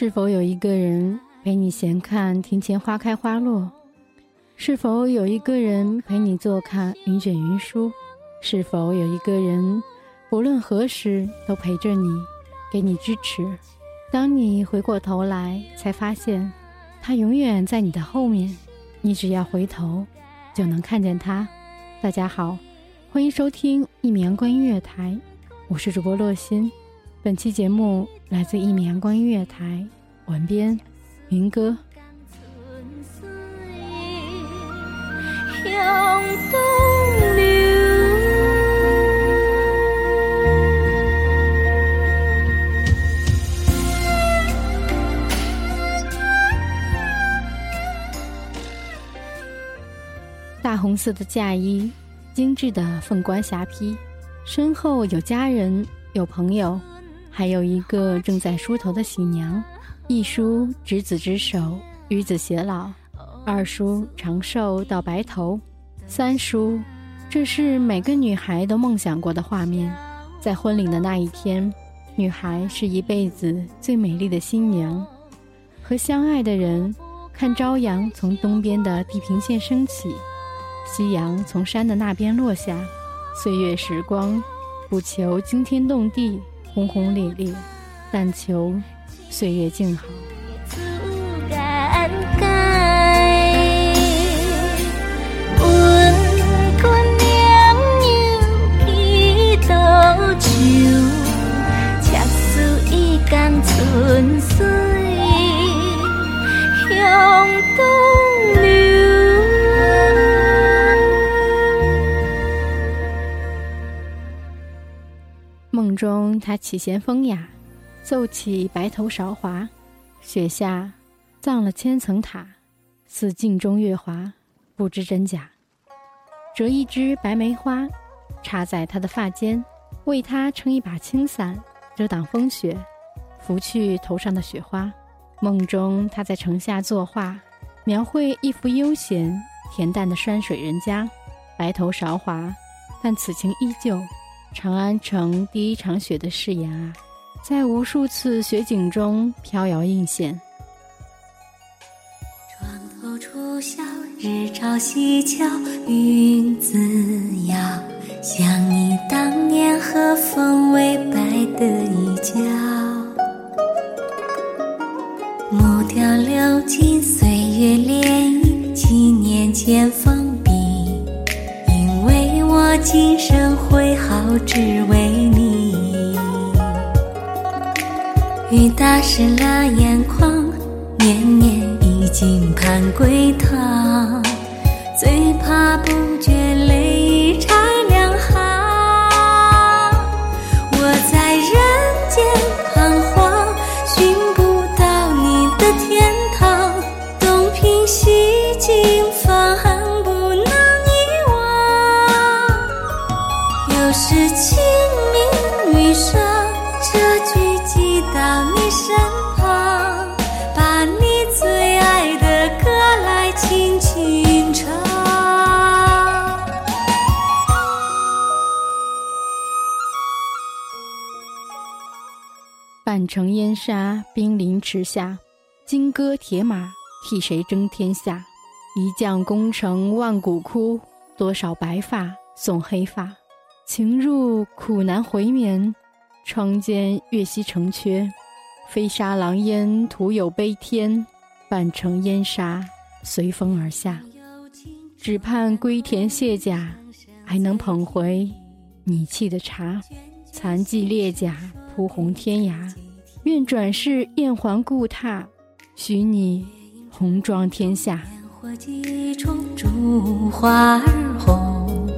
是否有一个人陪你闲看庭前花开花落？是否有一个人陪你坐看云卷云舒？是否有一个人不论何时都陪着你，给你支持？当你回过头来，才发现他永远在你的后面，你只要回头就能看见他。大家好，欢迎收听一米阳光音乐台，我是主播洛心。本期节目来自一米阳光音乐台，文编云歌。大红色的嫁衣，精致的凤冠霞帔，身后有家人，有朋友，还有一个正在梳头的喜娘。一梳执子之手，与子偕老；二梳长寿到白头；三梳，这是每个女孩都梦想过的画面。在婚礼的那一天，女孩是一辈子最美丽的新娘，和相爱的人看朝阳从东边的地平线升起。夕阳从山的那边落下，岁月时光，不求惊天动地、轰轰烈烈，但求岁月静好。自然界，温君娘又去倒手，恰似一江春水向东流。梦中，他起弦风雅，奏起白头韶华。雪下葬了千层塔，似镜中月华，不知真假。折一枝白梅花，插在他的发间，为他撑一把青伞，遮挡风雪，拂去头上的雪花。梦中，他在城下作画，描绘一幅悠闲恬淡的山水人家，白头韶华，但此情依旧。长安城第一场雪的誓言啊，在无数次雪景中飘摇映现。床头初晓，日照西桥，云自遥。想你当年和风微摆的衣角，木雕流金，岁月涟漪，几年前封笔。因为我今生挥毫，只为。打湿了眼眶，年年已经盼归堂，最怕不觉轻轻唱。半城烟沙，兵临池下，金戈铁马，替谁争天下？一将功成万骨枯，多少白发送黑发。情入苦难回眠，窗间月夕成缺。飞沙狼烟，徒有悲天；半城烟沙，随风而下。只盼归田卸甲，还能捧回你沏的茶。残骑裂甲，铺红天涯。愿转世燕还故榻，许你红妆天下。火几重，烛花儿红，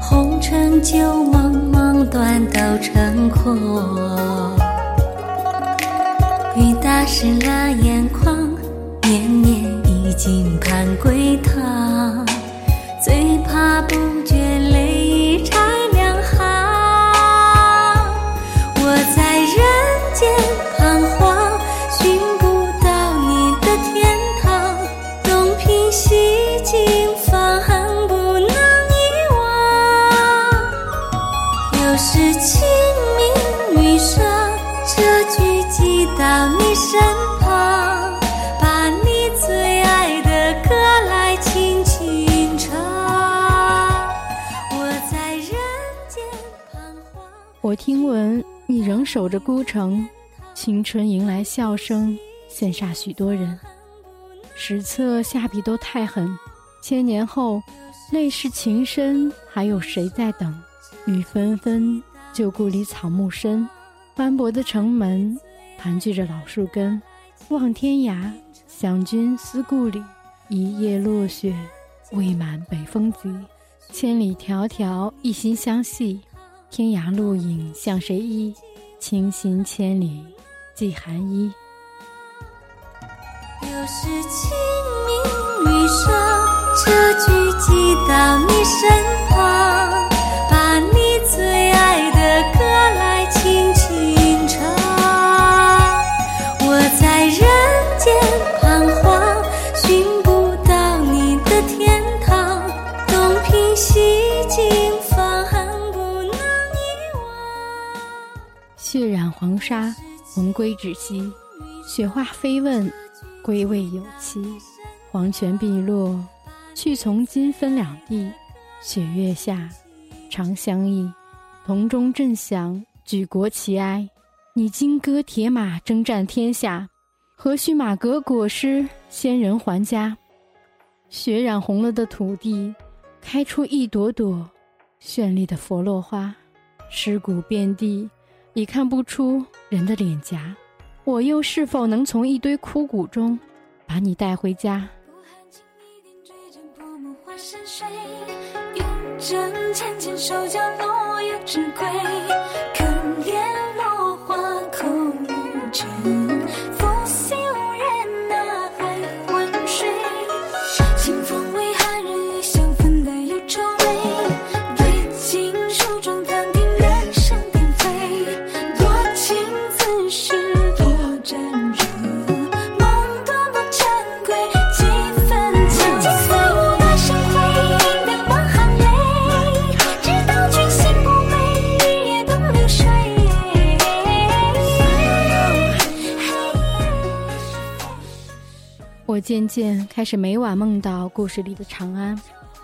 红尘旧梦梦断都成空。雨打湿了眼眶，年年已经盼归堂，最怕不觉泪已拆两行。我在人间彷徨，寻不到你的天堂，东瓶西镜放不能遗忘。又是清明雨上，这句寄到你身我听闻你仍守着孤城，青春迎来笑声，羡煞许多人。史册下笔都太狠，千年后，泪是情深，还有谁在等？雨纷纷，旧故里草木深，斑驳的城门，盘踞着老树根。望天涯，想君思故里，一夜落雪，未满北风急。千里迢迢，一心相系。天涯路影向谁依？倾心千里寄寒衣。又是清明雨上，这句寄到你身旁，血染黄沙，魂归止息。雪花飞问，归未有期。黄泉碧落，去从今分两地。雪月下，长相忆。铜钟震响，举国齐哀。你金戈铁马，征战天下。何须马革裹尸，仙人还家？血染红了的土地，开出一朵朵绚丽的佛落花。尸骨遍地，已看不出人的脸颊。我又是否能从一堆枯骨中，把你带回家？不寒轻一点，追针破木花深水，用针浅浅手脚落叶之归。渐渐开始每晚梦到故事里的长安。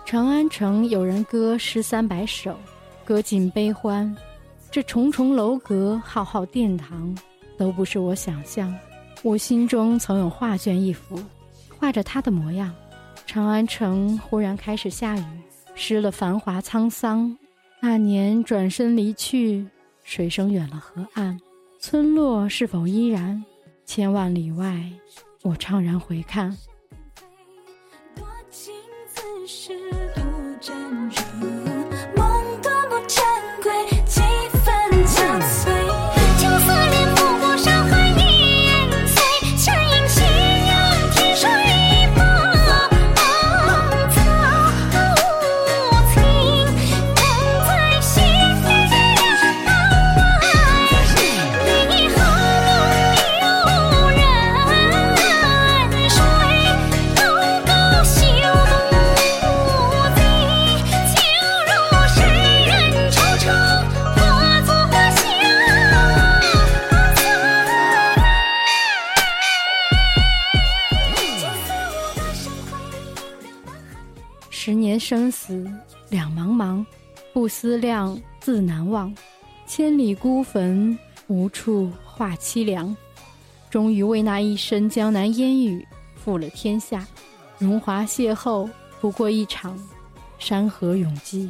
长安城有人歌诗三百首，歌尽悲欢。这重重楼阁、浩浩殿堂，都不是我想象。我心中曾有画卷一幅，画着他的模样。长安城忽然开始下雨，湿了繁华沧桑。那年转身离去，水声远了河岸。村落是否依然？千万里外，我怅然回看。多情自是十年生死两茫茫，不思量，自难忘。千里孤坟，无处话凄凉。终于为那一身江南烟雨负了天下。荣华邂逅，不过一场山河永寂。